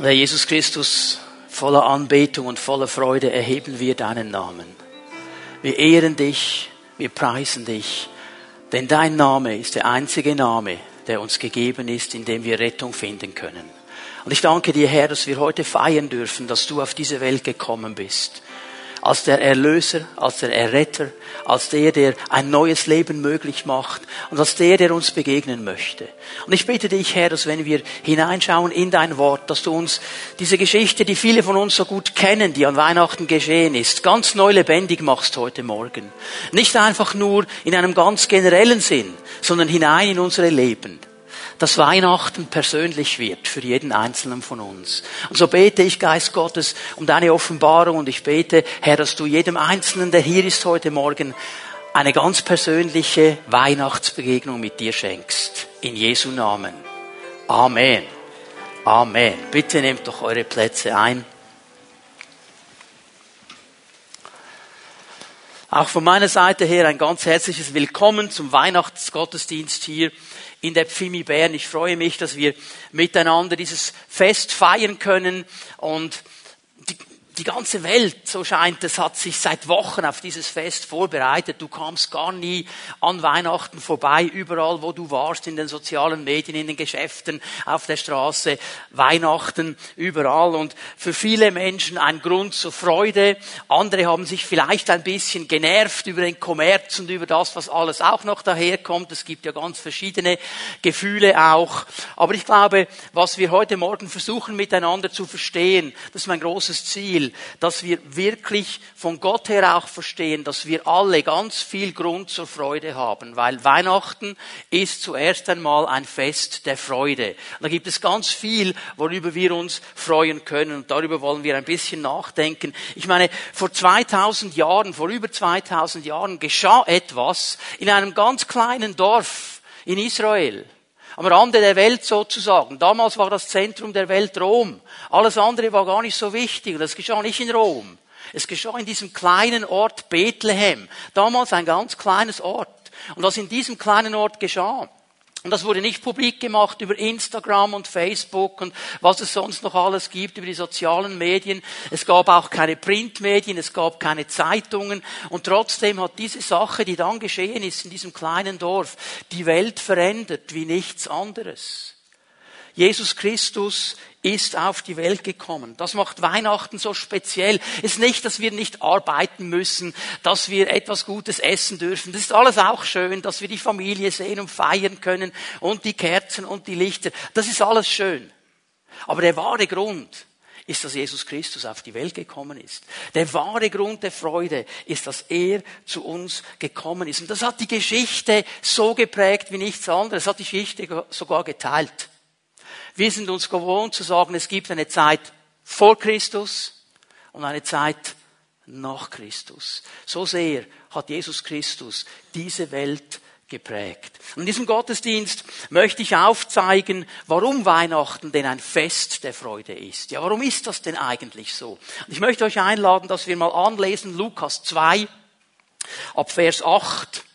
Herr Jesus Christus, voller Anbetung und voller Freude erheben wir deinen Namen. Wir ehren dich, wir preisen dich, denn dein Name ist der einzige Name, der uns gegeben ist, in dem wir Rettung finden können. Und ich danke dir, Herr, dass wir heute feiern dürfen, dass du auf diese Welt gekommen bist als der Erlöser, als der Erretter, als der, der ein neues Leben möglich macht und als der, der uns begegnen möchte. Und ich bitte dich, Herr, dass wenn wir hineinschauen in dein Wort, dass du uns diese Geschichte, die viele von uns so gut kennen, die an Weihnachten geschehen ist, ganz neu lebendig machst heute Morgen. Nicht einfach nur in einem ganz generellen Sinn, sondern hinein in unsere Leben dass Weihnachten persönlich wird für jeden Einzelnen von uns. Und so bete ich, Geist Gottes, um deine Offenbarung und ich bete, Herr, dass du jedem Einzelnen, der hier ist heute Morgen, eine ganz persönliche Weihnachtsbegegnung mit dir schenkst. In Jesu Namen. Amen. Amen. Bitte nehmt doch eure Plätze ein. Auch von meiner Seite her ein ganz herzliches Willkommen zum Weihnachtsgottesdienst hier in der Pfimi Bern. Ich freue mich, dass wir miteinander dieses Fest feiern können und die ganze Welt, so scheint es, hat sich seit Wochen auf dieses Fest vorbereitet. Du kamst gar nie an Weihnachten vorbei, überall wo du warst, in den sozialen Medien, in den Geschäften, auf der Straße, Weihnachten, überall. Und für viele Menschen ein Grund zur Freude. Andere haben sich vielleicht ein bisschen genervt über den Kommerz und über das, was alles auch noch daherkommt. Es gibt ja ganz verschiedene Gefühle auch. Aber ich glaube, was wir heute Morgen versuchen miteinander zu verstehen, das ist mein großes Ziel dass wir wirklich von Gott her auch verstehen, dass wir alle ganz viel Grund zur Freude haben, weil Weihnachten ist zuerst einmal ein Fest der Freude. Da gibt es ganz viel, worüber wir uns freuen können und darüber wollen wir ein bisschen nachdenken. Ich meine, vor 2000 Jahren, vor über 2000 Jahren geschah etwas in einem ganz kleinen Dorf in Israel am Rande der Welt sozusagen. Damals war das Zentrum der Welt Rom. Alles andere war gar nicht so wichtig. Das geschah nicht in Rom. Es geschah in diesem kleinen Ort Bethlehem. Damals ein ganz kleines Ort. Und was in diesem kleinen Ort geschah, und das wurde nicht publik gemacht über Instagram und Facebook und was es sonst noch alles gibt über die sozialen Medien. Es gab auch keine Printmedien, es gab keine Zeitungen. Und trotzdem hat diese Sache, die dann geschehen ist in diesem kleinen Dorf, die Welt verändert wie nichts anderes. Jesus Christus ist auf die Welt gekommen. Das macht Weihnachten so speziell. Es ist nicht, dass wir nicht arbeiten müssen, dass wir etwas Gutes essen dürfen. Das ist alles auch schön, dass wir die Familie sehen und feiern können und die Kerzen und die Lichter. Das ist alles schön. Aber der wahre Grund ist, dass Jesus Christus auf die Welt gekommen ist. Der wahre Grund der Freude ist, dass er zu uns gekommen ist. Und das hat die Geschichte so geprägt wie nichts anderes. Das hat die Geschichte sogar geteilt. Wir sind uns gewohnt zu sagen, es gibt eine Zeit vor Christus und eine Zeit nach Christus. So sehr hat Jesus Christus diese Welt geprägt. In diesem Gottesdienst möchte ich aufzeigen, warum Weihnachten denn ein Fest der Freude ist. Ja, warum ist das denn eigentlich so? Ich möchte euch einladen, dass wir mal anlesen Lukas 2 ab Vers 8.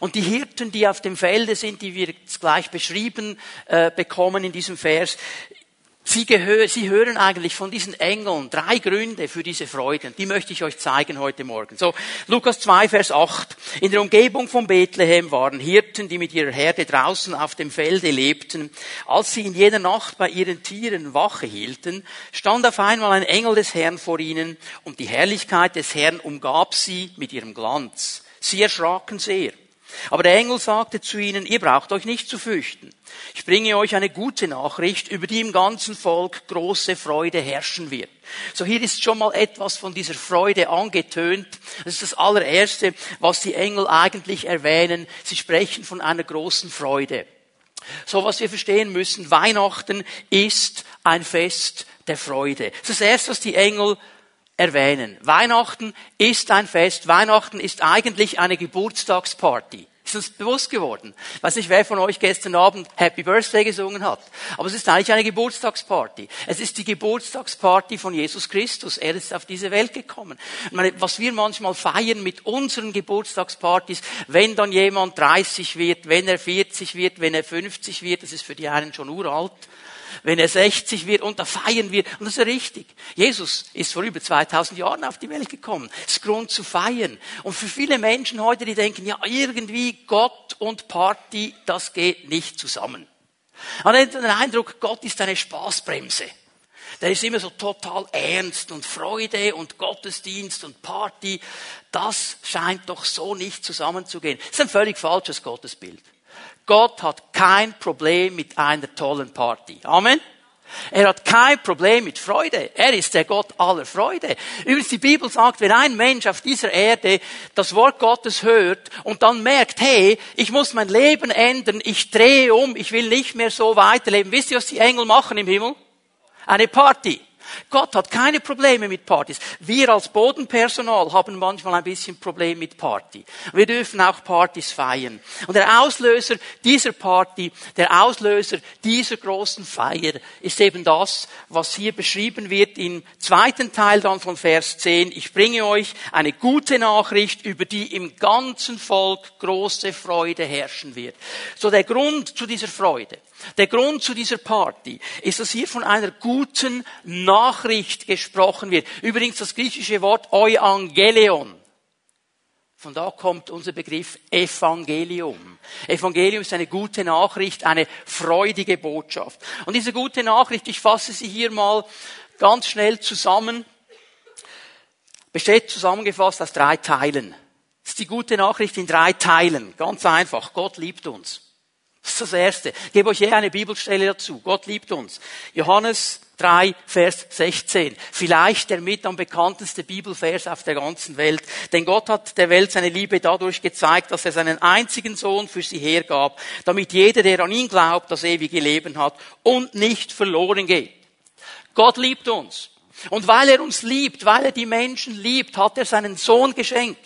Und die Hirten, die auf dem Felde sind, die wir jetzt gleich beschrieben äh, bekommen in diesem Vers, Sie, gehör, Sie hören eigentlich von diesen Engeln drei Gründe für diese Freude. Die möchte ich euch zeigen heute Morgen. So, Lukas 2, Vers 8. In der Umgebung von Bethlehem waren Hirten, die mit ihrer Herde draußen auf dem Felde lebten. Als sie in jener Nacht bei ihren Tieren Wache hielten, stand auf einmal ein Engel des Herrn vor ihnen und die Herrlichkeit des Herrn umgab sie mit ihrem Glanz. Sie erschraken sehr. Aber der Engel sagte zu ihnen, ihr braucht euch nicht zu fürchten. Ich bringe euch eine gute Nachricht, über die im ganzen Volk große Freude herrschen wird. So hier ist schon mal etwas von dieser Freude angetönt. Das ist das allererste, was die Engel eigentlich erwähnen. Sie sprechen von einer großen Freude. So was wir verstehen müssen, Weihnachten ist ein Fest der Freude. Das ist das erste, was die Engel erwähnen. Weihnachten ist ein Fest. Weihnachten ist eigentlich eine Geburtstagsparty. Ist uns bewusst geworden. Ich weiß nicht, wer von euch gestern Abend Happy Birthday gesungen hat. Aber es ist eigentlich eine Geburtstagsparty. Es ist die Geburtstagsparty von Jesus Christus. Er ist auf diese Welt gekommen. Meine, was wir manchmal feiern mit unseren Geburtstagspartys, wenn dann jemand 30 wird, wenn er 40 wird, wenn er 50 wird, das ist für die einen schon uralt. Wenn er 60 wird und da feiern wir. Und das ist richtig. Jesus ist vor über 2000 Jahren auf die Welt gekommen. Es ist Grund zu feiern. Und für viele Menschen heute, die denken, ja, irgendwie Gott und Party, das geht nicht zusammen. Man hat den Eindruck, Gott ist eine Spaßbremse. Der ist immer so total ernst und Freude und Gottesdienst und Party. Das scheint doch so nicht zusammenzugehen. Das ist ein völlig falsches Gottesbild. Gott hat kein Problem mit einer tollen Party. Amen. Er hat kein Problem mit Freude. Er ist der Gott aller Freude. Übrigens, die Bibel sagt, wenn ein Mensch auf dieser Erde das Wort Gottes hört und dann merkt, hey, ich muss mein Leben ändern, ich drehe um, ich will nicht mehr so weiterleben. Wisst ihr, was die Engel machen im Himmel? Eine Party. Gott hat keine Probleme mit Partys. Wir als Bodenpersonal haben manchmal ein bisschen Problem mit Party. Wir dürfen auch Partys feiern. Und der Auslöser dieser Party, der Auslöser dieser großen Feier ist eben das, was hier beschrieben wird im zweiten Teil dann von Vers 10. Ich bringe euch eine gute Nachricht, über die im ganzen Volk große Freude herrschen wird. So der Grund zu dieser Freude der Grund zu dieser Party ist, dass hier von einer guten Nachricht gesprochen wird. Übrigens das griechische Wort Euangelion. Von da kommt unser Begriff Evangelium. Evangelium ist eine gute Nachricht, eine freudige Botschaft. Und diese gute Nachricht, ich fasse sie hier mal ganz schnell zusammen, besteht zusammengefasst aus drei Teilen. Das ist die gute Nachricht in drei Teilen. Ganz einfach. Gott liebt uns. Das ist das Erste. Ich gebe euch hier eine Bibelstelle dazu. Gott liebt uns. Johannes 3, Vers 16. Vielleicht der mit am bekannteste Bibelvers auf der ganzen Welt. Denn Gott hat der Welt seine Liebe dadurch gezeigt, dass er seinen einzigen Sohn für sie hergab, damit jeder, der an ihn glaubt, das ewige Leben hat und nicht verloren geht. Gott liebt uns. Und weil er uns liebt, weil er die Menschen liebt, hat er seinen Sohn geschenkt.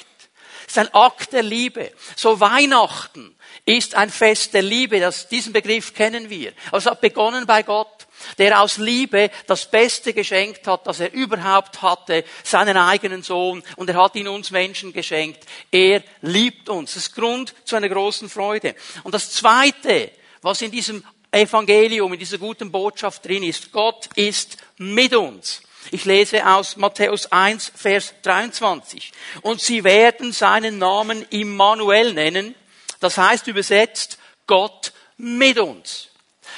Ist ein Akt der Liebe. So Weihnachten ist ein Fest der Liebe. Das, diesen Begriff kennen wir. Also hat begonnen bei Gott, der aus Liebe das Beste geschenkt hat, das er überhaupt hatte, seinen eigenen Sohn, und er hat ihn uns Menschen geschenkt. Er liebt uns. Das ist Grund zu einer großen Freude. Und das Zweite, was in diesem Evangelium, in dieser guten Botschaft drin ist, Gott ist mit uns. Ich lese aus Matthäus 1, Vers 23. Und sie werden seinen Namen Immanuel nennen, das heißt übersetzt, Gott mit uns.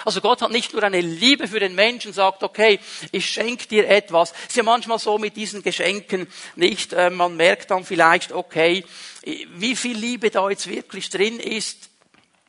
Also Gott hat nicht nur eine Liebe für den Menschen, sagt, okay, ich schenke dir etwas. Ist ja manchmal so mit diesen Geschenken nicht, äh, man merkt dann vielleicht, okay, wie viel Liebe da jetzt wirklich drin ist,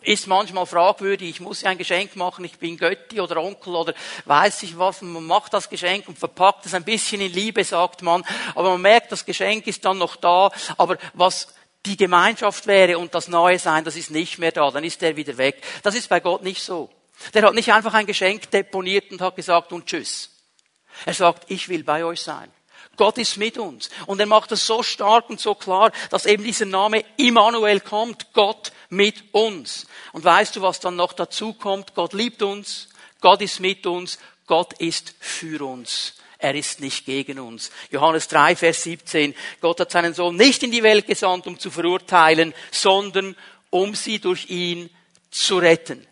ist manchmal fragwürdig. Ich muss ja ein Geschenk machen, ich bin Götti oder Onkel oder weiß ich was. Man macht das Geschenk und verpackt es ein bisschen in Liebe, sagt man. Aber man merkt, das Geschenk ist dann noch da. Aber was die Gemeinschaft wäre und das Neue sein, das ist nicht mehr da, dann ist der wieder weg. Das ist bei Gott nicht so. Der hat nicht einfach ein Geschenk deponiert und hat gesagt und tschüss. Er sagt, ich will bei euch sein. Gott ist mit uns. Und er macht das so stark und so klar, dass eben dieser Name Immanuel kommt. Gott mit uns. Und weißt du, was dann noch dazu kommt? Gott liebt uns. Gott ist mit uns. Gott ist für uns er ist nicht gegen uns. Johannes 3, Vers 17. Gott hat seinen Sohn nicht in die Welt gesandt, um zu verurteilen, sondern um sie durch ihn zu retten.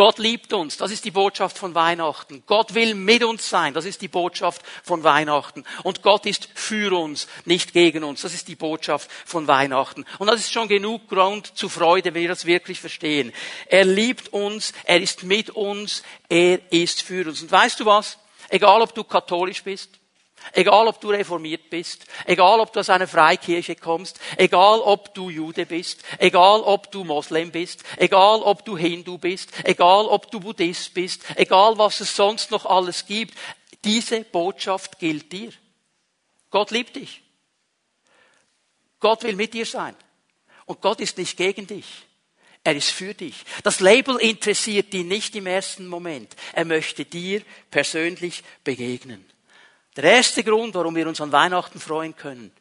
Gott liebt uns. Das ist die Botschaft von Weihnachten. Gott will mit uns sein. Das ist die Botschaft von Weihnachten. Und Gott ist für uns, nicht gegen uns. Das ist die Botschaft von Weihnachten. Und das ist schon genug Grund zu Freude, wenn wir das wirklich verstehen. Er liebt uns. Er ist mit uns. Er ist für uns. Und weißt du was? Egal ob du katholisch bist, egal ob du reformiert bist, egal ob du aus einer Freikirche kommst, egal ob du Jude bist, egal ob du Moslem bist, egal ob du Hindu bist, egal ob du Buddhist bist, egal was es sonst noch alles gibt, diese Botschaft gilt dir. Gott liebt dich. Gott will mit dir sein. Und Gott ist nicht gegen dich. Er ist für dich. Das Label interessiert ihn nicht im ersten Moment. Er möchte dir persönlich begegnen. Der erste Grund, warum wir uns an Weihnachten freuen können,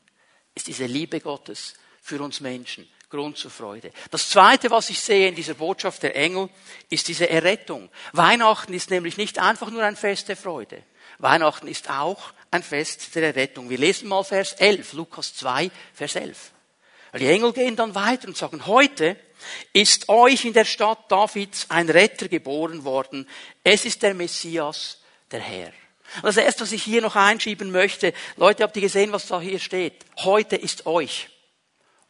ist diese Liebe Gottes für uns Menschen. Grund zur Freude. Das zweite, was ich sehe in dieser Botschaft der Engel, ist diese Errettung. Weihnachten ist nämlich nicht einfach nur ein Fest der Freude. Weihnachten ist auch ein Fest der Errettung. Wir lesen mal Vers 11, Lukas 2, Vers 11. Die Engel gehen dann weiter und sagen, heute ist euch in der Stadt Davids ein Retter geboren worden. Es ist der Messias, der Herr. Und das erste, was ich hier noch einschieben möchte, Leute, habt ihr gesehen, was da hier steht? Heute ist euch.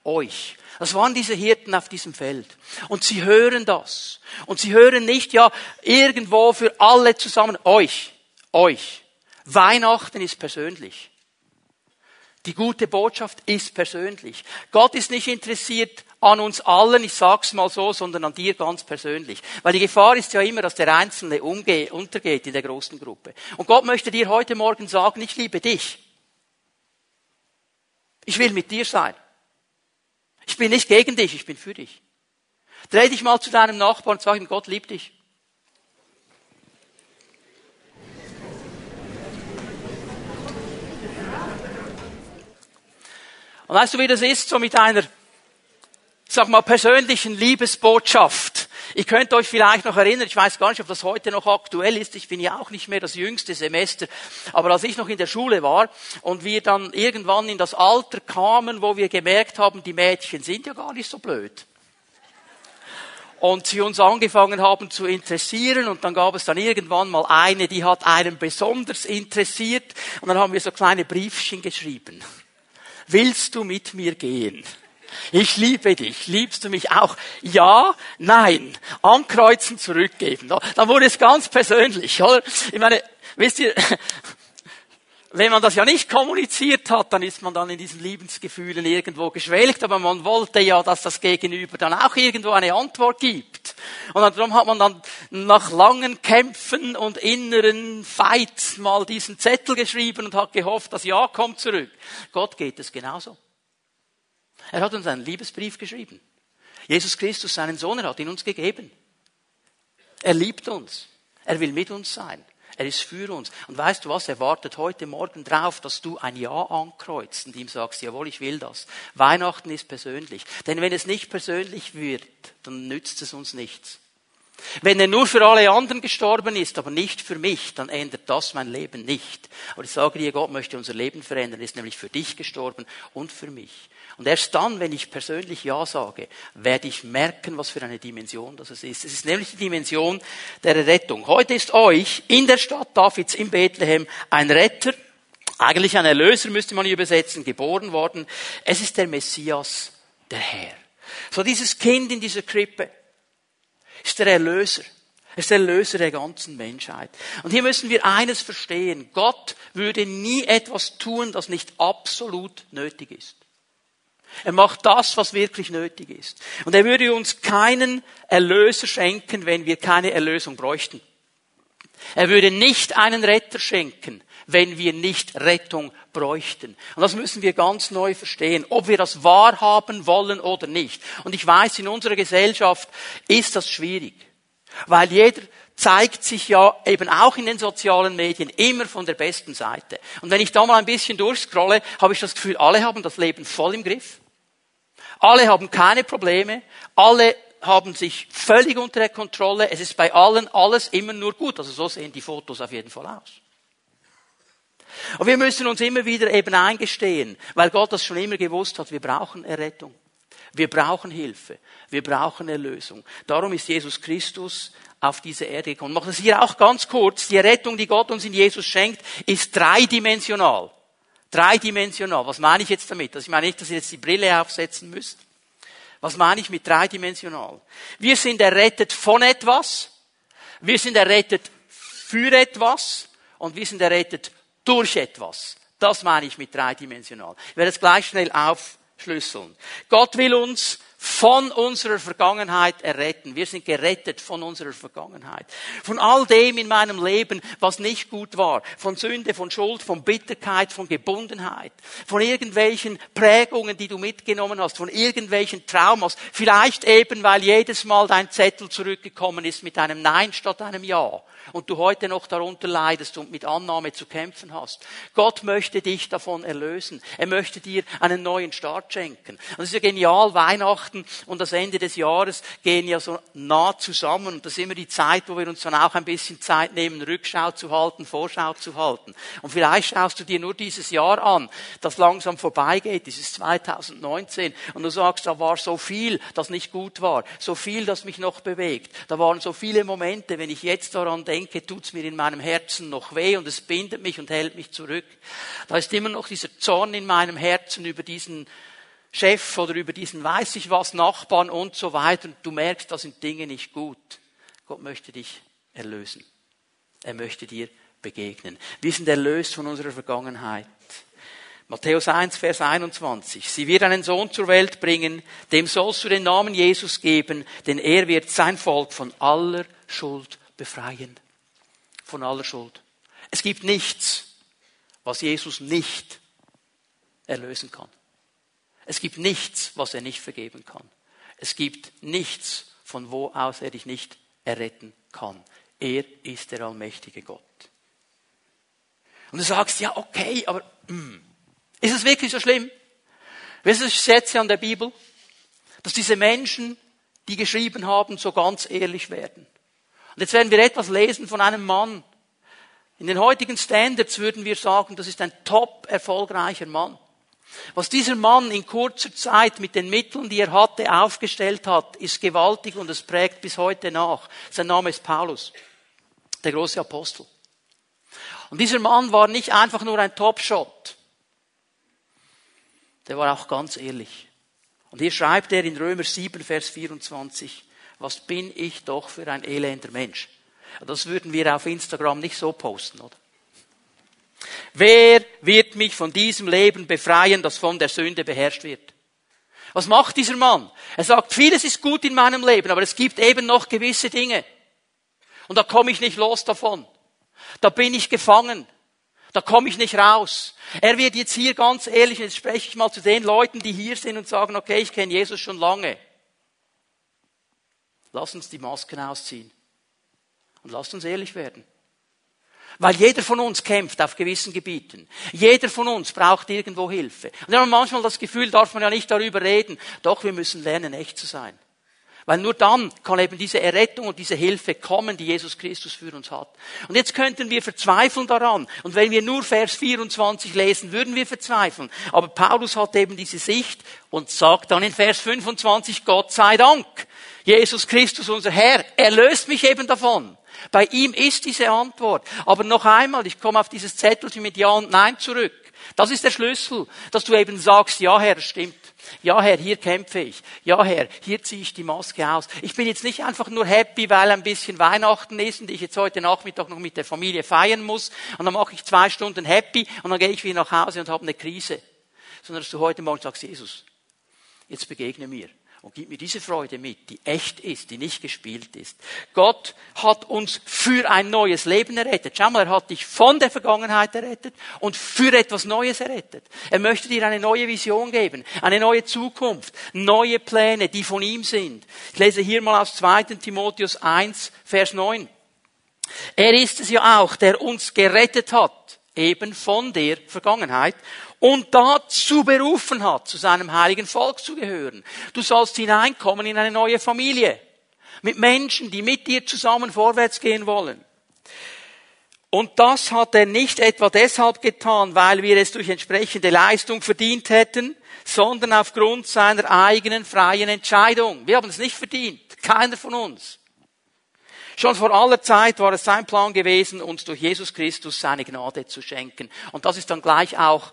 Euch. Das waren diese Hirten auf diesem Feld. Und sie hören das. Und sie hören nicht, ja, irgendwo für alle zusammen, euch. Euch. Weihnachten ist persönlich. Die gute Botschaft ist persönlich. Gott ist nicht interessiert an uns allen, ich sag's mal so, sondern an dir ganz persönlich. Weil die Gefahr ist ja immer, dass der Einzelne umgeht, untergeht in der großen Gruppe. Und Gott möchte dir heute Morgen sagen, ich liebe dich. Ich will mit dir sein. Ich bin nicht gegen dich, ich bin für dich. Dreh dich mal zu deinem Nachbarn und sag ihm, Gott liebt dich. Und weißt du, wie das ist, so mit einer, sag mal, persönlichen Liebesbotschaft? Ich könnte euch vielleicht noch erinnern, ich weiß gar nicht, ob das heute noch aktuell ist, ich bin ja auch nicht mehr das jüngste Semester, aber als ich noch in der Schule war und wir dann irgendwann in das Alter kamen, wo wir gemerkt haben, die Mädchen sind ja gar nicht so blöd und sie uns angefangen haben zu interessieren und dann gab es dann irgendwann mal eine, die hat einen besonders interessiert und dann haben wir so kleine Briefchen geschrieben willst du mit mir gehen? Ich liebe dich. Liebst du mich auch? Ja, nein. Ankreuzen, zurückgeben. Dann wurde es ganz persönlich, oder? Ich meine, wisst ihr, wenn man das ja nicht kommuniziert hat, dann ist man dann in diesen Liebensgefühlen irgendwo geschwelgt, aber man wollte ja, dass das Gegenüber dann auch irgendwo eine Antwort gibt. Und darum hat man dann nach langen Kämpfen und inneren Fights mal diesen Zettel geschrieben und hat gehofft, dass Ja kommt zurück. Gott geht es genauso. Er hat uns einen Liebesbrief geschrieben. Jesus Christus, seinen Sohn, er hat ihn uns gegeben. Er liebt uns. Er will mit uns sein. Er ist für uns. Und weißt du was? Er wartet heute Morgen drauf, dass du ein Ja ankreuzt und ihm sagst, jawohl, ich will das. Weihnachten ist persönlich. Denn wenn es nicht persönlich wird, dann nützt es uns nichts. Wenn er nur für alle anderen gestorben ist, aber nicht für mich, dann ändert das mein Leben nicht. Aber ich sage dir, Gott möchte unser Leben verändern, er ist nämlich für dich gestorben und für mich. Und erst dann, wenn ich persönlich Ja sage, werde ich merken, was für eine Dimension das ist. Es ist nämlich die Dimension der Rettung. Heute ist euch in der Stadt Davids in Bethlehem ein Retter, eigentlich ein Erlöser müsste man übersetzen, geboren worden. Es ist der Messias, der Herr. So dieses Kind in dieser Krippe ist der Erlöser. Er ist der Erlöser der ganzen Menschheit. Und hier müssen wir eines verstehen. Gott würde nie etwas tun, das nicht absolut nötig ist. Er macht das, was wirklich nötig ist. Und er würde uns keinen Erlöser schenken, wenn wir keine Erlösung bräuchten. Er würde nicht einen Retter schenken, wenn wir nicht Rettung bräuchten. Und das müssen wir ganz neu verstehen, ob wir das wahrhaben wollen oder nicht. Und ich weiß, in unserer Gesellschaft ist das schwierig, weil jeder zeigt sich ja eben auch in den sozialen Medien immer von der besten Seite. Und wenn ich da mal ein bisschen durchscrolle, habe ich das Gefühl, alle haben das Leben voll im Griff. Alle haben keine Probleme. Alle haben sich völlig unter der Kontrolle. Es ist bei allen alles immer nur gut. Also so sehen die Fotos auf jeden Fall aus. Und wir müssen uns immer wieder eben eingestehen, weil Gott das schon immer gewusst hat, wir brauchen Errettung. Wir brauchen Hilfe. Wir brauchen Erlösung. Darum ist Jesus Christus auf diese Erde gekommen. Ich mache das hier auch ganz kurz. Die Errettung, die Gott uns in Jesus schenkt, ist dreidimensional. Dreidimensional. Was meine ich jetzt damit? Also ich meine nicht, dass ihr jetzt die Brille aufsetzen müsst. Was meine ich mit dreidimensional? Wir sind errettet von etwas, wir sind errettet für etwas und wir sind errettet durch etwas. Das meine ich mit dreidimensional. Ich werde es gleich schnell aufschlüsseln. Gott will uns von unserer Vergangenheit erretten. Wir sind gerettet von unserer Vergangenheit. Von all dem in meinem Leben, was nicht gut war. Von Sünde, von Schuld, von Bitterkeit, von Gebundenheit. Von irgendwelchen Prägungen, die du mitgenommen hast. Von irgendwelchen Traumas. Vielleicht eben, weil jedes Mal dein Zettel zurückgekommen ist mit einem Nein statt einem Ja und du heute noch darunter leidest und mit Annahme zu kämpfen hast. Gott möchte dich davon erlösen. Er möchte dir einen neuen Start schenken. Und es ist ja genial, Weihnachten Weihnachten und das Ende des Jahres gehen ja so nah zusammen und das ist immer die Zeit, wo wir uns dann auch ein bisschen Zeit nehmen, Rückschau zu halten, Vorschau zu halten. Und vielleicht schaust du dir nur dieses Jahr an, das langsam vorbeigeht, dieses 2019 und du sagst, da war so viel, das nicht gut war, so viel, das mich noch bewegt. Da waren so viele Momente, wenn ich jetzt daran denke, tut's mir in meinem Herzen noch weh und es bindet mich und hält mich zurück. Da ist immer noch dieser Zorn in meinem Herzen über diesen Chef oder über diesen weiß ich was, Nachbarn und so weiter. Und du merkst, das sind Dinge nicht gut. Gott möchte dich erlösen. Er möchte dir begegnen. Wir sind erlöst von unserer Vergangenheit. Matthäus 1, Vers 21. Sie wird einen Sohn zur Welt bringen, dem sollst du den Namen Jesus geben, denn er wird sein Volk von aller Schuld befreien. Von aller Schuld. Es gibt nichts, was Jesus nicht erlösen kann. Es gibt nichts, was er nicht vergeben kann. Es gibt nichts, von wo aus er dich nicht erretten kann. Er ist der allmächtige Gott. Und du sagst, ja, okay, aber mh, hm, ist es wirklich so schlimm? Weißt du, ich schätze an der Bibel, dass diese Menschen, die geschrieben haben, so ganz ehrlich werden. Und jetzt werden wir etwas lesen von einem Mann. In den heutigen Standards würden wir sagen, das ist ein top erfolgreicher Mann. Was dieser Mann in kurzer Zeit mit den Mitteln, die er hatte, aufgestellt hat, ist gewaltig und es prägt bis heute nach. Sein Name ist Paulus, der große Apostel. Und dieser Mann war nicht einfach nur ein Top-Shot der war auch ganz ehrlich. Und hier schreibt er in Römer 7, Vers 24, was bin ich doch für ein elender Mensch. Das würden wir auf Instagram nicht so posten, oder? Wer wird mich von diesem Leben befreien, das von der Sünde beherrscht wird? Was macht dieser Mann? Er sagt, vieles ist gut in meinem Leben, aber es gibt eben noch gewisse Dinge. Und da komme ich nicht los davon. Da bin ich gefangen. Da komme ich nicht raus. Er wird jetzt hier ganz ehrlich, jetzt spreche ich mal zu den Leuten, die hier sind und sagen, okay, ich kenne Jesus schon lange. Lass uns die Masken ausziehen. Und lasst uns ehrlich werden. Weil jeder von uns kämpft auf gewissen Gebieten. Jeder von uns braucht irgendwo Hilfe. Und wir haben manchmal das Gefühl, darf man ja nicht darüber reden. Doch, wir müssen lernen, echt zu sein. Weil nur dann kann eben diese Errettung und diese Hilfe kommen, die Jesus Christus für uns hat. Und jetzt könnten wir verzweifeln daran. Und wenn wir nur Vers 24 lesen, würden wir verzweifeln. Aber Paulus hat eben diese Sicht und sagt dann in Vers 25, Gott sei Dank. Jesus Christus, unser Herr, erlöst mich eben davon. Bei ihm ist diese Antwort. Aber noch einmal, ich komme auf dieses Zettelchen mit Ja und Nein zurück. Das ist der Schlüssel, dass du eben sagst, ja Herr, stimmt. Ja, Herr, hier kämpfe ich. Ja, Herr, hier ziehe ich die Maske aus. Ich bin jetzt nicht einfach nur happy, weil ein bisschen Weihnachten ist und ich jetzt heute Nachmittag noch mit der Familie feiern muss und dann mache ich zwei Stunden happy und dann gehe ich wieder nach Hause und habe eine Krise. Sondern dass du heute Morgen sagst, Jesus, jetzt begegne mir und gib mir diese Freude mit, die echt ist, die nicht gespielt ist. Gott hat uns für ein neues Leben errettet. Schau mal, er hat dich von der Vergangenheit errettet und für etwas Neues errettet. Er möchte dir eine neue Vision geben, eine neue Zukunft, neue Pläne, die von ihm sind. Ich lese hier mal aus 2. Timotheus 1, Vers 9. Er ist es ja auch, der uns gerettet hat, eben von der Vergangenheit und dazu berufen hat, zu seinem heiligen Volk zu gehören. Du sollst hineinkommen in eine neue Familie. Mit Menschen, die mit dir zusammen vorwärts gehen wollen. Und das hat er nicht etwa deshalb getan, weil wir es durch entsprechende Leistung verdient hätten, sondern aufgrund seiner eigenen freien Entscheidung. Wir haben es nicht verdient. Keiner von uns. Schon vor aller Zeit war es sein Plan gewesen, uns durch Jesus Christus seine Gnade zu schenken. Und das ist dann gleich auch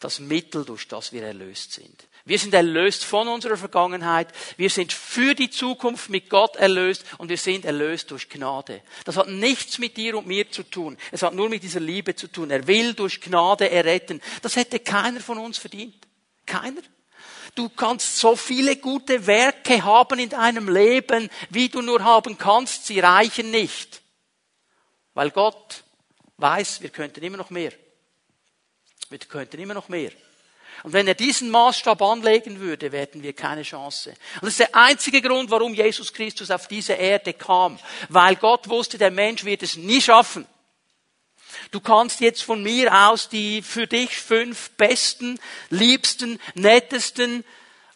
das Mittel, durch das wir erlöst sind. Wir sind erlöst von unserer Vergangenheit. Wir sind für die Zukunft mit Gott erlöst und wir sind erlöst durch Gnade. Das hat nichts mit dir und mir zu tun. Es hat nur mit dieser Liebe zu tun. Er will durch Gnade erretten. Das hätte keiner von uns verdient. Keiner. Du kannst so viele gute Werke haben in deinem Leben, wie du nur haben kannst. Sie reichen nicht. Weil Gott weiß, wir könnten immer noch mehr. Wir könnten immer noch mehr. Und wenn er diesen Maßstab anlegen würde, hätten wir keine Chance. Und das ist der einzige Grund, warum Jesus Christus auf diese Erde kam. Weil Gott wusste, der Mensch wird es nie schaffen. Du kannst jetzt von mir aus die für dich fünf besten, liebsten, nettesten,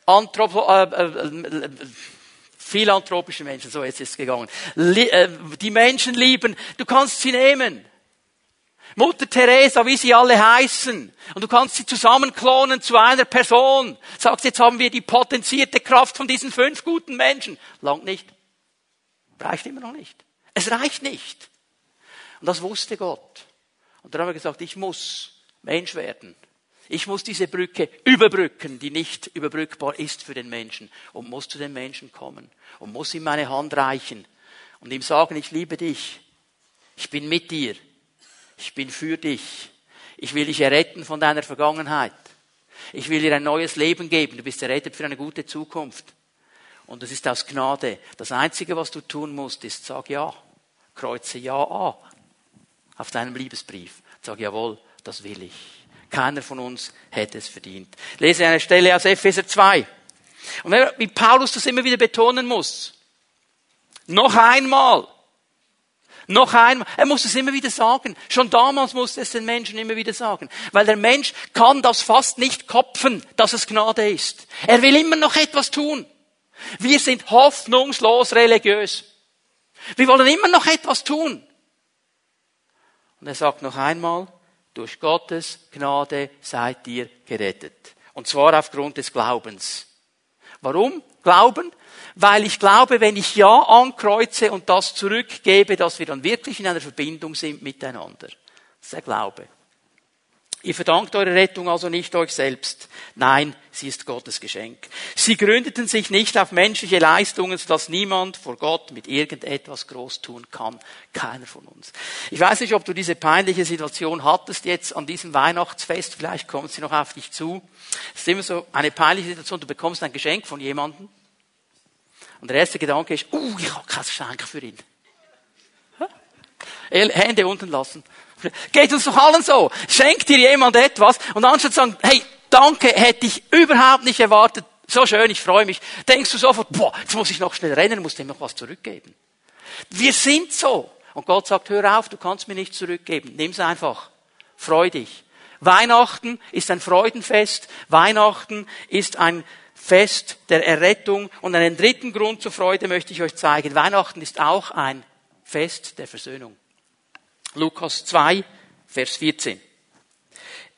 Anthropo, äh, äh, philanthropische Menschen, so jetzt ist es gegangen, äh, die Menschen lieben, du kannst sie nehmen. Mutter Teresa, wie sie alle heißen. Und du kannst sie zusammenklonen zu einer Person. Sagst, jetzt haben wir die potenzierte Kraft von diesen fünf guten Menschen. Langt nicht. Reicht immer noch nicht. Es reicht nicht. Und das wusste Gott. Und dann haben wir gesagt, ich muss Mensch werden. Ich muss diese Brücke überbrücken, die nicht überbrückbar ist für den Menschen und muss zu den Menschen kommen und muss ihm meine Hand reichen und ihm sagen, ich liebe dich. Ich bin mit dir. Ich bin für dich. Ich will dich erretten von deiner Vergangenheit. Ich will dir ein neues Leben geben. Du bist errettet für eine gute Zukunft. Und das ist aus Gnade. Das Einzige, was du tun musst, ist, sag ja. Kreuze ja an. Auf deinem Liebesbrief. Sag jawohl, das will ich. Keiner von uns hätte es verdient. lese eine Stelle aus Epheser 2. Und wie Paulus das immer wieder betonen muss. Noch einmal. Noch einmal. Er muss es immer wieder sagen. Schon damals musste es den Menschen immer wieder sagen. Weil der Mensch kann das fast nicht kopfen, dass es Gnade ist. Er will immer noch etwas tun. Wir sind hoffnungslos religiös. Wir wollen immer noch etwas tun. Und er sagt noch einmal, durch Gottes Gnade seid ihr gerettet. Und zwar aufgrund des Glaubens. Warum? Glauben? Weil ich glaube, wenn ich Ja ankreuze und das zurückgebe, dass wir dann wirklich in einer Verbindung sind miteinander. Das ist der Glaube. Ihr verdankt eure Rettung also nicht euch selbst. Nein, sie ist Gottes Geschenk. Sie gründeten sich nicht auf menschliche Leistungen, sodass niemand vor Gott mit irgendetwas groß tun kann. Keiner von uns. Ich weiß nicht, ob du diese peinliche Situation hattest jetzt an diesem Weihnachtsfest. Vielleicht kommt sie noch auf dich zu. Es ist immer so eine peinliche Situation. Du bekommst ein Geschenk von jemandem. Und der erste Gedanke ist, uh, ich habe kein Geschenk für ihn. Hände unten lassen. Geht uns doch allen so. Schenkt dir jemand etwas und anstatt zu sagen, hey, danke, hätte ich überhaupt nicht erwartet, so schön, ich freue mich, denkst du sofort, boah, jetzt muss ich noch schnell rennen, muss dem noch was zurückgeben. Wir sind so. Und Gott sagt, hör auf, du kannst mir nichts zurückgeben. Nimm's einfach. Freu dich. Weihnachten ist ein Freudenfest. Weihnachten ist ein Fest der Errettung. Und einen dritten Grund zur Freude möchte ich euch zeigen. Weihnachten ist auch ein Fest der Versöhnung. Lukas 2, Vers 14.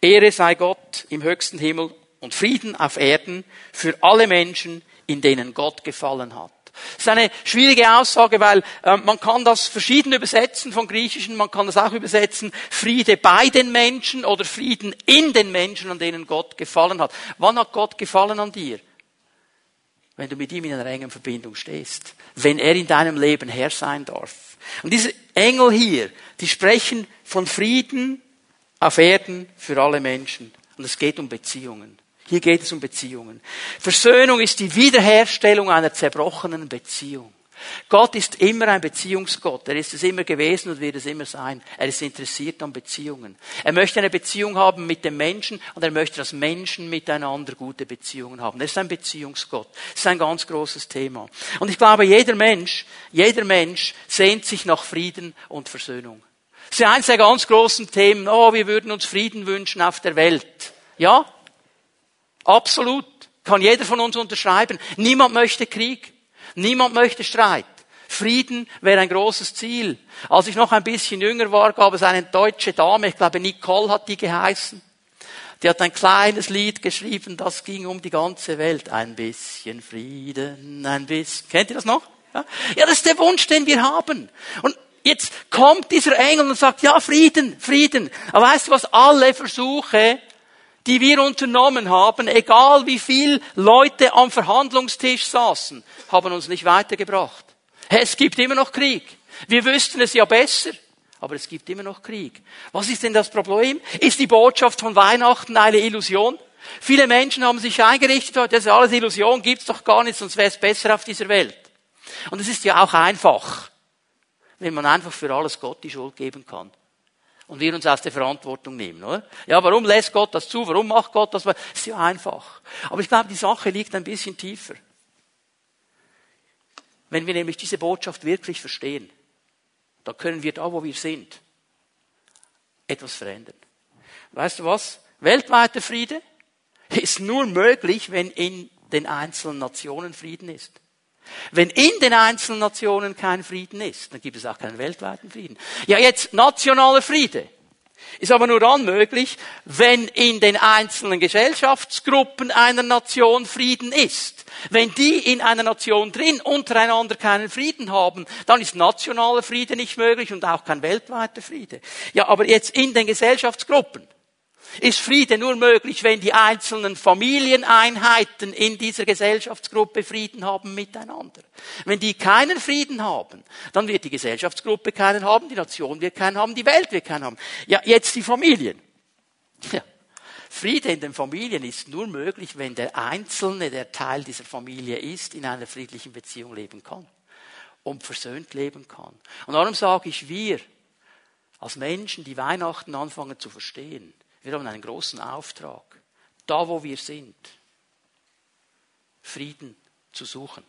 Ehre sei Gott im höchsten Himmel und Frieden auf Erden für alle Menschen, in denen Gott gefallen hat. Das ist eine schwierige Aussage, weil äh, man kann das verschieden übersetzen von Griechischen, man kann das auch übersetzen Friede bei den Menschen oder Frieden in den Menschen, an denen Gott gefallen hat. Wann hat Gott gefallen an dir? Wenn du mit ihm in einer engen Verbindung stehst. Wenn er in deinem Leben Herr sein darf. Und diese Engel hier, die sprechen von Frieden auf Erden für alle Menschen. Und es geht um Beziehungen. Hier geht es um Beziehungen. Versöhnung ist die Wiederherstellung einer zerbrochenen Beziehung. Gott ist immer ein Beziehungsgott. Er ist es immer gewesen und wird es immer sein. Er ist interessiert an Beziehungen. Er möchte eine Beziehung haben mit dem Menschen und er möchte, dass Menschen miteinander gute Beziehungen haben. Er ist ein Beziehungsgott. Das ist ein ganz großes Thema. Und ich glaube, jeder Mensch, jeder Mensch sehnt sich nach Frieden und Versöhnung. Das ist eines der ganz großen Themen. Oh, wir würden uns Frieden wünschen auf der Welt. Ja? Absolut. Kann jeder von uns unterschreiben. Niemand möchte Krieg. Niemand möchte Streit. Frieden wäre ein großes Ziel. Als ich noch ein bisschen jünger war, gab es eine deutsche Dame, ich glaube Nicole hat die geheißen. Die hat ein kleines Lied geschrieben, das ging um die ganze Welt. Ein bisschen Frieden, ein bisschen. Kennt ihr das noch? Ja, ja das ist der Wunsch, den wir haben. Und jetzt kommt dieser Engel und sagt, ja, Frieden, Frieden. Aber weißt du was? Alle Versuche, die wir unternommen haben, egal wie viel Leute am Verhandlungstisch saßen, haben uns nicht weitergebracht. Es gibt immer noch Krieg. Wir wüssten es ja besser, aber es gibt immer noch Krieg. Was ist denn das Problem? Ist die Botschaft von Weihnachten eine Illusion? Viele Menschen haben sich eingerichtet, das ist alles Illusion, gibt's doch gar nicht, sonst wäre es besser auf dieser Welt. Und es ist ja auch einfach, wenn man einfach für alles Gott die Schuld geben kann und wir uns aus der Verantwortung nehmen, oder? Ja, warum lässt Gott das zu? Warum macht Gott das? Ist ja einfach. Aber ich glaube, die Sache liegt ein bisschen tiefer. Wenn wir nämlich diese Botschaft wirklich verstehen, dann können wir da, wo wir sind, etwas verändern. Weißt du was? Weltweiter Friede ist nur möglich, wenn in den einzelnen Nationen Frieden ist. Wenn in den einzelnen Nationen kein Frieden ist, dann gibt es auch keinen weltweiten Frieden. Ja, jetzt nationaler Friede ist aber nur dann möglich, wenn in den einzelnen Gesellschaftsgruppen einer Nation Frieden ist. Wenn die in einer Nation drin untereinander keinen Frieden haben, dann ist nationaler Friede nicht möglich und auch kein weltweiter Friede. Ja, aber jetzt in den Gesellschaftsgruppen ist Friede nur möglich, wenn die einzelnen Familieneinheiten in dieser Gesellschaftsgruppe Frieden haben miteinander. Wenn die keinen Frieden haben, dann wird die Gesellschaftsgruppe keinen haben, die Nation wird keinen haben, die Welt wird keinen haben. Ja, jetzt die Familien. Ja. Friede in den Familien ist nur möglich, wenn der Einzelne, der Teil dieser Familie ist, in einer friedlichen Beziehung leben kann und versöhnt leben kann. Und darum sage ich, wir als Menschen, die Weihnachten anfangen zu verstehen, wir haben einen großen Auftrag, da wo wir sind, Frieden zu suchen.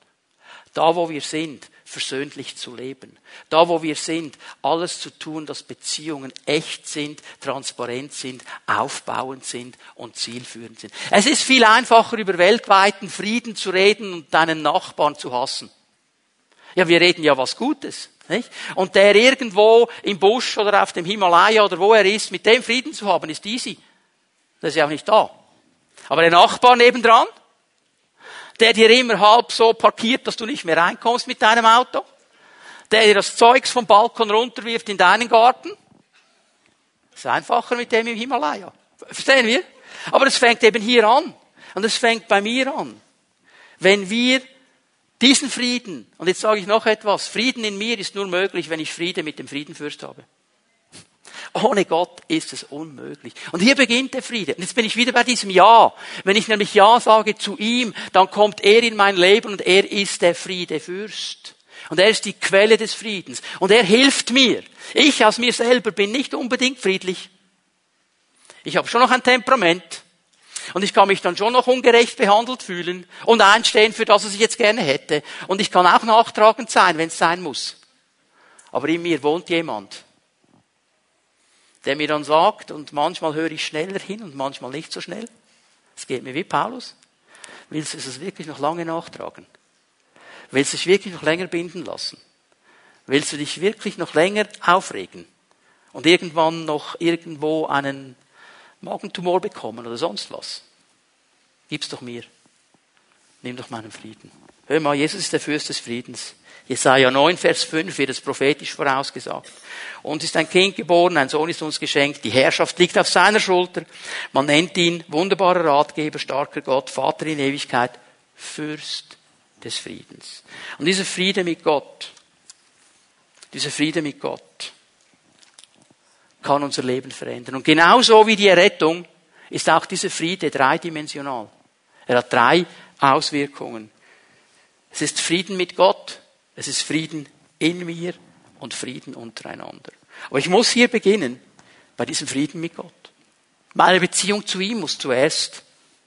Da, wo wir sind, versöhnlich zu leben. Da, wo wir sind, alles zu tun, dass Beziehungen echt sind, transparent sind, aufbauend sind und zielführend sind. Es ist viel einfacher, über weltweiten Frieden zu reden und deinen Nachbarn zu hassen. Ja, wir reden ja was Gutes. Nicht? Und der irgendwo im Busch oder auf dem Himalaya oder wo er ist, mit dem Frieden zu haben, ist easy. Das ist ja auch nicht da. Aber der Nachbar nebendran, der dir immer halb so parkiert, dass du nicht mehr reinkommst mit deinem Auto, der dir das Zeugs vom Balkon runterwirft in deinen Garten, ist einfacher mit dem im Himalaya. Verstehen wir? Aber es fängt eben hier an. Und es fängt bei mir an. Wenn wir diesen Frieden, und jetzt sage ich noch etwas, Frieden in mir ist nur möglich, wenn ich Friede mit dem Friedenfürst habe. Ohne Gott ist es unmöglich. Und hier beginnt der Friede. Und jetzt bin ich wieder bei diesem Ja. Wenn ich nämlich Ja sage zu ihm, dann kommt er in mein Leben und er ist der Friedefürst. Und er ist die Quelle des Friedens. Und er hilft mir. Ich aus mir selber bin nicht unbedingt friedlich. Ich habe schon noch ein Temperament. Und ich kann mich dann schon noch ungerecht behandelt fühlen und einstehen für das, was ich jetzt gerne hätte. Und ich kann auch nachtragend sein, wenn es sein muss. Aber in mir wohnt jemand, der mir dann sagt, und manchmal höre ich schneller hin und manchmal nicht so schnell. Es geht mir wie Paulus. Willst du es wirklich noch lange nachtragen? Willst du dich wirklich noch länger binden lassen? Willst du dich wirklich noch länger aufregen? Und irgendwann noch irgendwo einen Magentumor bekommen oder sonst was. Gib's doch mir. Nimm doch meinen Frieden. Hör mal, Jesus ist der Fürst des Friedens. Jesaja 9, Vers 5 wird es prophetisch vorausgesagt. Uns ist ein Kind geboren, ein Sohn ist uns geschenkt, die Herrschaft liegt auf seiner Schulter. Man nennt ihn wunderbarer Ratgeber, starker Gott, Vater in Ewigkeit, Fürst des Friedens. Und dieser Friede mit Gott, dieser Friede mit Gott, kann unser Leben verändern. Und genauso wie die Errettung ist auch dieser Friede dreidimensional. Er hat drei Auswirkungen. Es ist Frieden mit Gott, es ist Frieden in mir und Frieden untereinander. Aber ich muss hier beginnen bei diesem Frieden mit Gott. Meine Beziehung zu ihm muss zuerst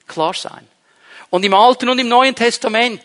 klar sein. Und im Alten und im Neuen Testament,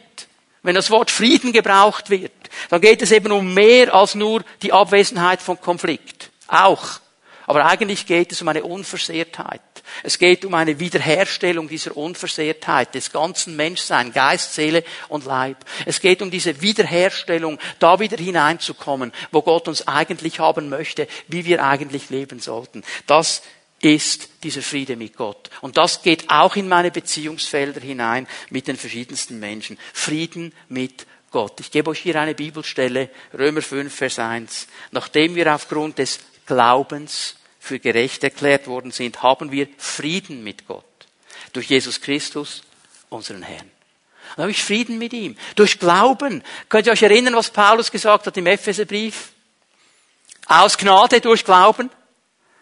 wenn das Wort Frieden gebraucht wird, dann geht es eben um mehr als nur die Abwesenheit von Konflikt. Auch. Aber eigentlich geht es um eine Unversehrtheit. Es geht um eine Wiederherstellung dieser Unversehrtheit des ganzen Menschseins, Geist, Seele und Leib. Es geht um diese Wiederherstellung, da wieder hineinzukommen, wo Gott uns eigentlich haben möchte, wie wir eigentlich leben sollten. Das ist dieser Friede mit Gott. Und das geht auch in meine Beziehungsfelder hinein mit den verschiedensten Menschen. Frieden mit Gott. Ich gebe euch hier eine Bibelstelle, Römer 5, Vers 1. Nachdem wir aufgrund des Glaubens für gerecht erklärt worden sind, haben wir Frieden mit Gott. Durch Jesus Christus, unseren Herrn. Dann habe ich Frieden mit ihm. Durch Glauben. Könnt ihr euch erinnern, was Paulus gesagt hat im Epheserbrief? Aus Gnade durch Glauben.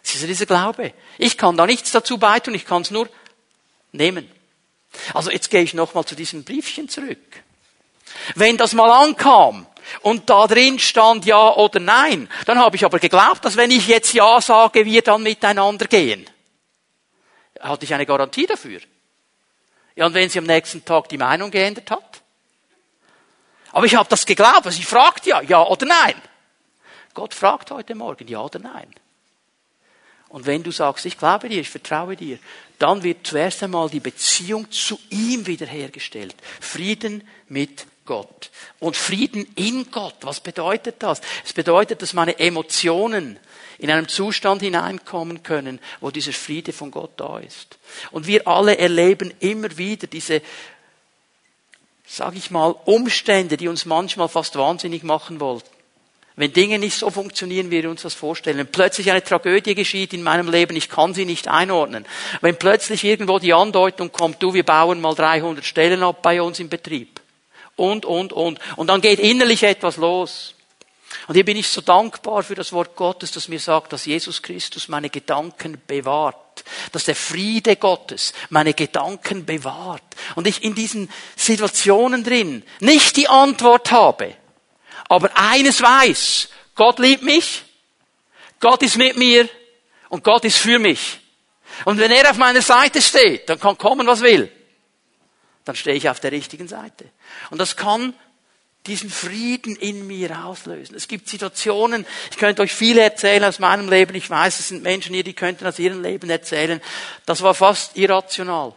Das ist dieser Glaube. Ich kann da nichts dazu beitun, ich kann es nur nehmen. Also jetzt gehe ich nochmal zu diesem Briefchen zurück. Wenn das mal ankam, und da drin stand ja oder nein. Dann habe ich aber geglaubt, dass wenn ich jetzt ja sage, wir dann miteinander gehen. Hatte ich eine Garantie dafür. Ja, und wenn sie am nächsten Tag die Meinung geändert hat? Aber ich habe das geglaubt, ich fragte ja, ja oder nein. Gott fragt heute Morgen, ja oder nein. Und wenn du sagst, ich glaube dir, ich vertraue dir, dann wird zuerst einmal die Beziehung zu ihm wiederhergestellt. Frieden mit Gott. Und Frieden in Gott. Was bedeutet das? Es bedeutet, dass meine Emotionen in einem Zustand hineinkommen können, wo dieser Friede von Gott da ist. Und wir alle erleben immer wieder diese, sag ich mal, Umstände, die uns manchmal fast wahnsinnig machen wollten. Wenn Dinge nicht so funktionieren, wie wir uns das vorstellen, wenn plötzlich eine Tragödie geschieht in meinem Leben, ich kann sie nicht einordnen, wenn plötzlich irgendwo die Andeutung kommt, du, wir bauen mal 300 Stellen ab bei uns im Betrieb. Und, und, und. Und dann geht innerlich etwas los. Und hier bin ich so dankbar für das Wort Gottes, das mir sagt, dass Jesus Christus meine Gedanken bewahrt, dass der Friede Gottes meine Gedanken bewahrt. Und ich in diesen Situationen drin nicht die Antwort habe, aber eines weiß, Gott liebt mich, Gott ist mit mir und Gott ist für mich. Und wenn er auf meiner Seite steht, dann kann kommen, was will. Dann stehe ich auf der richtigen Seite. Und das kann diesen Frieden in mir auslösen. Es gibt Situationen, ich könnte euch viele erzählen aus meinem Leben, ich weiß, es sind Menschen hier, die könnten aus ihrem Leben erzählen, das war fast irrational.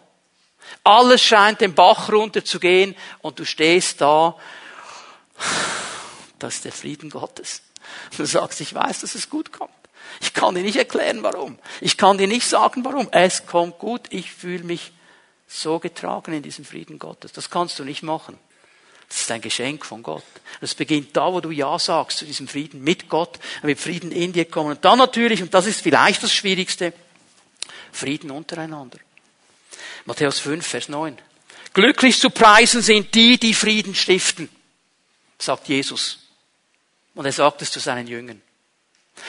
Alles scheint den Bach runter zu gehen und du stehst da das ist der Frieden Gottes. Du sagst, ich weiß, dass es gut kommt. Ich kann dir nicht erklären, warum. Ich kann dir nicht sagen, warum. Es kommt gut. Ich fühle mich so getragen in diesem Frieden Gottes. Das kannst du nicht machen. Das ist ein Geschenk von Gott. Das beginnt da, wo du Ja sagst zu diesem Frieden mit Gott, wird Frieden in dir kommen. Und dann natürlich, und das ist vielleicht das Schwierigste, Frieden untereinander. Matthäus 5, Vers 9. Glücklich zu preisen sind die, die Frieden stiften, sagt Jesus. Und er sagt es zu seinen Jüngern.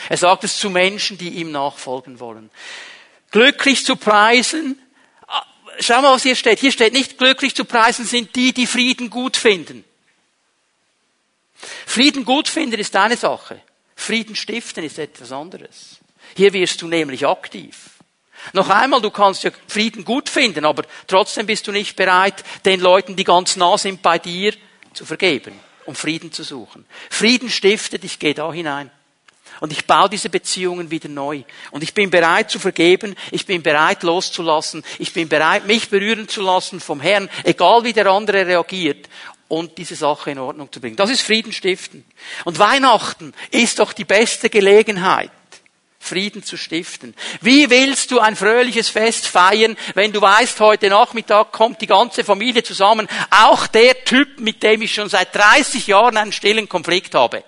Er sagt es zu Menschen, die ihm nachfolgen wollen. Glücklich zu preisen, schau mal, was hier steht. Hier steht nicht glücklich zu preisen sind die, die Frieden gut finden. Frieden gut finden ist eine Sache. Frieden stiften ist etwas anderes. Hier wirst du nämlich aktiv. Noch einmal, du kannst ja Frieden gut finden, aber trotzdem bist du nicht bereit, den Leuten, die ganz nah sind bei dir, zu vergeben um Frieden zu suchen. Frieden stiftet, ich gehe da hinein. Und ich baue diese Beziehungen wieder neu. Und ich bin bereit zu vergeben, ich bin bereit loszulassen, ich bin bereit, mich berühren zu lassen vom Herrn, egal wie der andere reagiert, und diese Sache in Ordnung zu bringen. Das ist Frieden stiften. Und Weihnachten ist doch die beste Gelegenheit, Frieden zu stiften. Wie willst du ein fröhliches Fest feiern, wenn du weißt, heute Nachmittag kommt die ganze Familie zusammen, auch der Typ, mit dem ich schon seit 30 Jahren einen stillen Konflikt habe,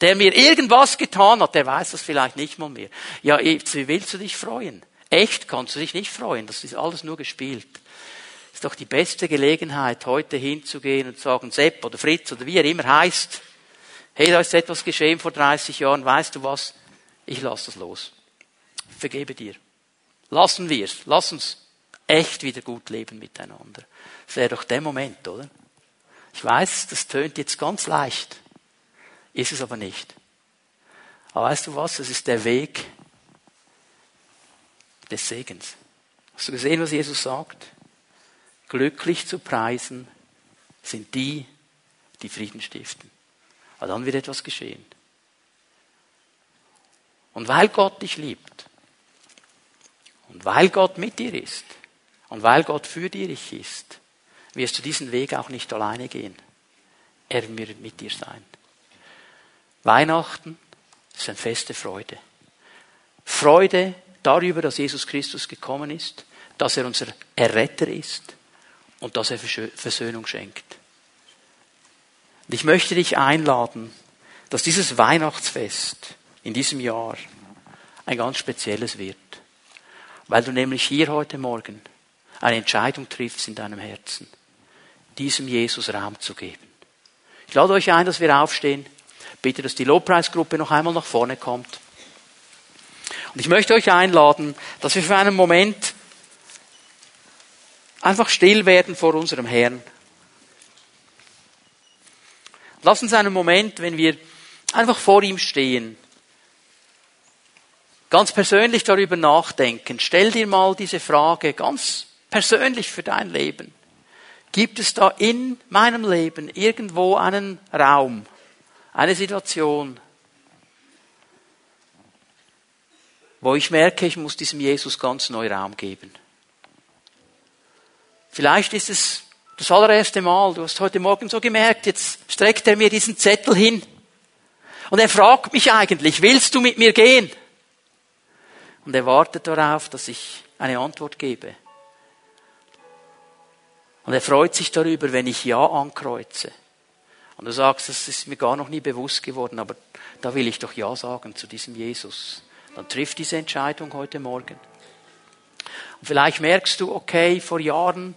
der mir irgendwas getan hat, der weiß das vielleicht nicht mal mehr. Ja, wie willst du dich freuen? Echt kannst du dich nicht freuen, das ist alles nur gespielt. Ist doch die beste Gelegenheit, heute hinzugehen und sagen, Sepp oder Fritz oder wie er immer heißt, hey, da ist etwas geschehen vor 30 Jahren, weißt du was? ich lasse das los. Vergebe dir. Lassen wir es. Lass uns echt wieder gut leben miteinander. Das wäre doch der Moment, oder? Ich weiß, das tönt jetzt ganz leicht. Ist es aber nicht. Aber weißt du was? Es ist der Weg des Segens. Hast du gesehen, was Jesus sagt? Glücklich zu preisen sind die, die Frieden stiften. Aber dann wird etwas geschehen. Und weil Gott dich liebt und weil Gott mit dir ist und weil Gott für dich ist, wirst du diesen Weg auch nicht alleine gehen. Er wird mit dir sein. Weihnachten ist eine feste Freude. Freude darüber, dass Jesus Christus gekommen ist, dass er unser Erretter ist und dass er Versöhnung schenkt. Und ich möchte dich einladen, dass dieses Weihnachtsfest in diesem Jahr ein ganz spezielles wird. Weil du nämlich hier heute Morgen eine Entscheidung triffst in deinem Herzen, diesem Jesus Raum zu geben. Ich lade euch ein, dass wir aufstehen. Bitte, dass die Lobpreisgruppe noch einmal nach vorne kommt. Und ich möchte euch einladen, dass wir für einen Moment einfach still werden vor unserem Herrn. Lass uns einen Moment, wenn wir einfach vor ihm stehen, ganz persönlich darüber nachdenken. Stell dir mal diese Frage ganz persönlich für dein Leben. Gibt es da in meinem Leben irgendwo einen Raum, eine Situation, wo ich merke, ich muss diesem Jesus ganz neu Raum geben. Vielleicht ist es das allererste Mal, du hast heute Morgen so gemerkt, jetzt streckt er mir diesen Zettel hin. Und er fragt mich eigentlich, willst du mit mir gehen? Und er wartet darauf, dass ich eine Antwort gebe. Und er freut sich darüber, wenn ich Ja ankreuze. Und du sagst, das ist mir gar noch nie bewusst geworden, aber da will ich doch Ja sagen zu diesem Jesus. Dann trifft diese Entscheidung heute Morgen. Und vielleicht merkst du, okay, vor Jahren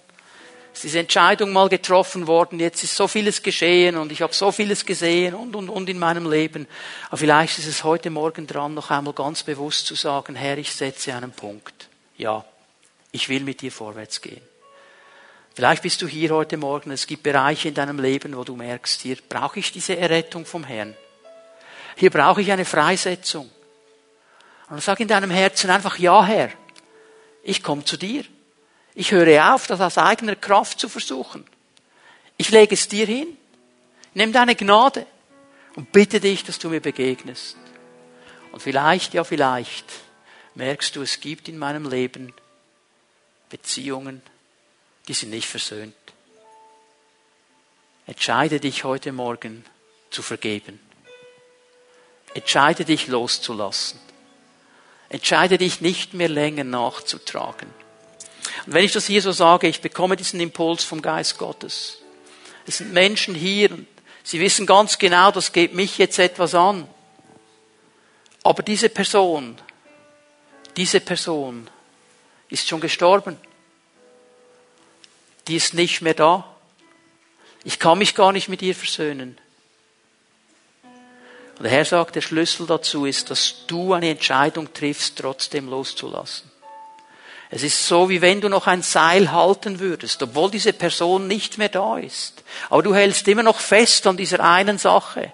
ist diese Entscheidung mal getroffen worden, jetzt ist so vieles geschehen und ich habe so vieles gesehen und, und, und in meinem Leben. Aber vielleicht ist es heute Morgen dran, noch einmal ganz bewusst zu sagen, Herr, ich setze einen Punkt. Ja, ich will mit dir vorwärts gehen. Vielleicht bist du hier heute Morgen, es gibt Bereiche in deinem Leben, wo du merkst, hier brauche ich diese Errettung vom Herrn. Hier brauche ich eine Freisetzung. Und sag in deinem Herzen einfach, ja Herr, ich komme zu dir. Ich höre auf, das aus eigener Kraft zu versuchen. Ich lege es dir hin. Nimm deine Gnade und bitte dich, dass du mir begegnest. Und vielleicht, ja vielleicht, merkst du, es gibt in meinem Leben Beziehungen, die sind nicht versöhnt. Entscheide dich heute Morgen zu vergeben. Entscheide dich loszulassen. Entscheide dich nicht mehr länger nachzutragen. Und wenn ich das hier so sage, ich bekomme diesen Impuls vom Geist Gottes. Es sind Menschen hier und sie wissen ganz genau, das geht mich jetzt etwas an. Aber diese Person, diese Person ist schon gestorben. Die ist nicht mehr da. Ich kann mich gar nicht mit ihr versöhnen. Und der Herr sagt, der Schlüssel dazu ist, dass du eine Entscheidung triffst, trotzdem loszulassen. Es ist so, wie wenn du noch ein Seil halten würdest, obwohl diese Person nicht mehr da ist. Aber du hältst immer noch fest an dieser einen Sache.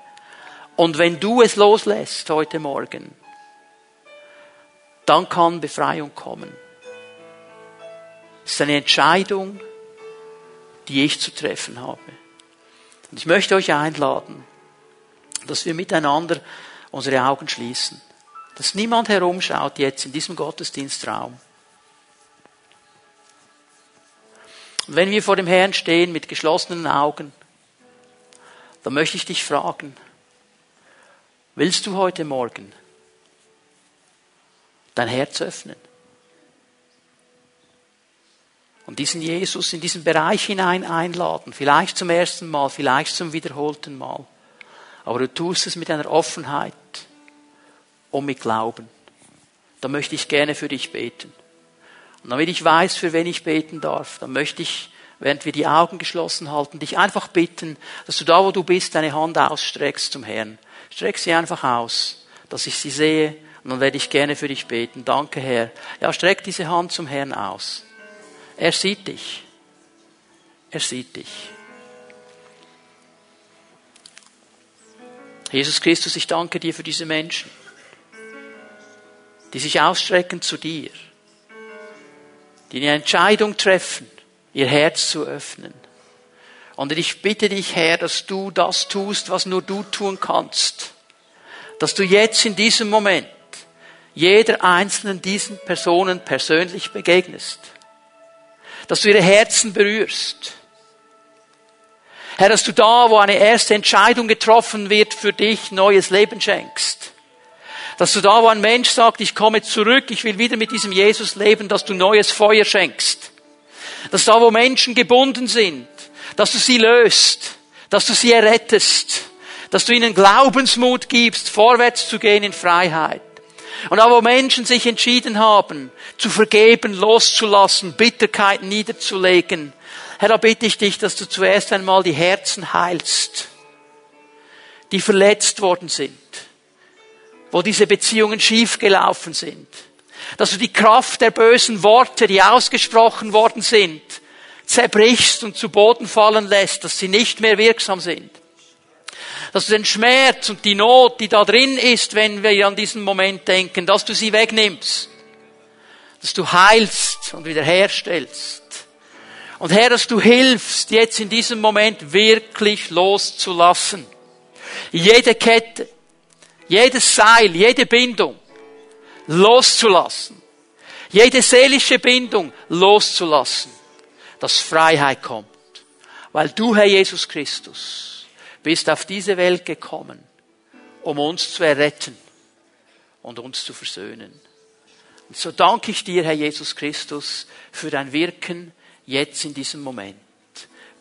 Und wenn du es loslässt heute Morgen, dann kann Befreiung kommen. Es ist eine Entscheidung, die ich zu treffen habe. Und ich möchte euch einladen, dass wir miteinander unsere Augen schließen. Dass niemand herumschaut jetzt in diesem Gottesdienstraum. Und wenn wir vor dem Herrn stehen mit geschlossenen Augen, dann möchte ich dich fragen, willst du heute Morgen dein Herz öffnen? Und diesen Jesus in diesen Bereich hinein einladen, vielleicht zum ersten Mal, vielleicht zum wiederholten Mal. Aber du tust es mit einer Offenheit und mit Glauben. Da möchte ich gerne für dich beten. Und damit ich weiß, für wen ich beten darf, dann möchte ich, während wir die Augen geschlossen halten, dich einfach bitten, dass du da, wo du bist, deine Hand ausstreckst zum Herrn. Streck sie einfach aus, dass ich sie sehe, und dann werde ich gerne für dich beten. Danke, Herr. Ja, streck diese Hand zum Herrn aus. Er sieht dich. Er sieht dich. Jesus Christus, ich danke dir für diese Menschen, die sich ausstrecken zu dir die eine Entscheidung treffen, ihr Herz zu öffnen. Und ich bitte dich, Herr, dass du das tust, was nur du tun kannst. Dass du jetzt in diesem Moment jeder einzelnen diesen Personen persönlich begegnest. Dass du ihre Herzen berührst. Herr, dass du da, wo eine erste Entscheidung getroffen wird, für dich neues Leben schenkst. Dass du da, wo ein Mensch sagt, ich komme zurück, ich will wieder mit diesem Jesus leben, dass du neues Feuer schenkst. Dass da, wo Menschen gebunden sind, dass du sie löst, dass du sie errettest, dass du ihnen Glaubensmut gibst, vorwärts zu gehen in Freiheit. Und da, wo Menschen sich entschieden haben, zu vergeben, loszulassen, Bitterkeit niederzulegen, Herr, da bitte ich dich, dass du zuerst einmal die Herzen heilst, die verletzt worden sind wo diese Beziehungen schiefgelaufen sind. Dass du die Kraft der bösen Worte, die ausgesprochen worden sind, zerbrichst und zu Boden fallen lässt, dass sie nicht mehr wirksam sind. Dass du den Schmerz und die Not, die da drin ist, wenn wir an diesen Moment denken, dass du sie wegnimmst. Dass du heilst und wiederherstellst. Und Herr, dass du hilfst, jetzt in diesem Moment wirklich loszulassen. Jede Kette, jedes Seil, jede Bindung loszulassen. Jede seelische Bindung loszulassen. Dass Freiheit kommt. Weil du, Herr Jesus Christus, bist auf diese Welt gekommen, um uns zu erretten und uns zu versöhnen. Und so danke ich dir, Herr Jesus Christus, für dein Wirken jetzt in diesem Moment.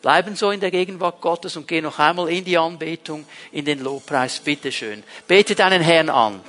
Bleiben so in der Gegenwart Gottes und geh noch einmal in die Anbetung, in den Lobpreis. Bitteschön. Bete deinen Herrn an.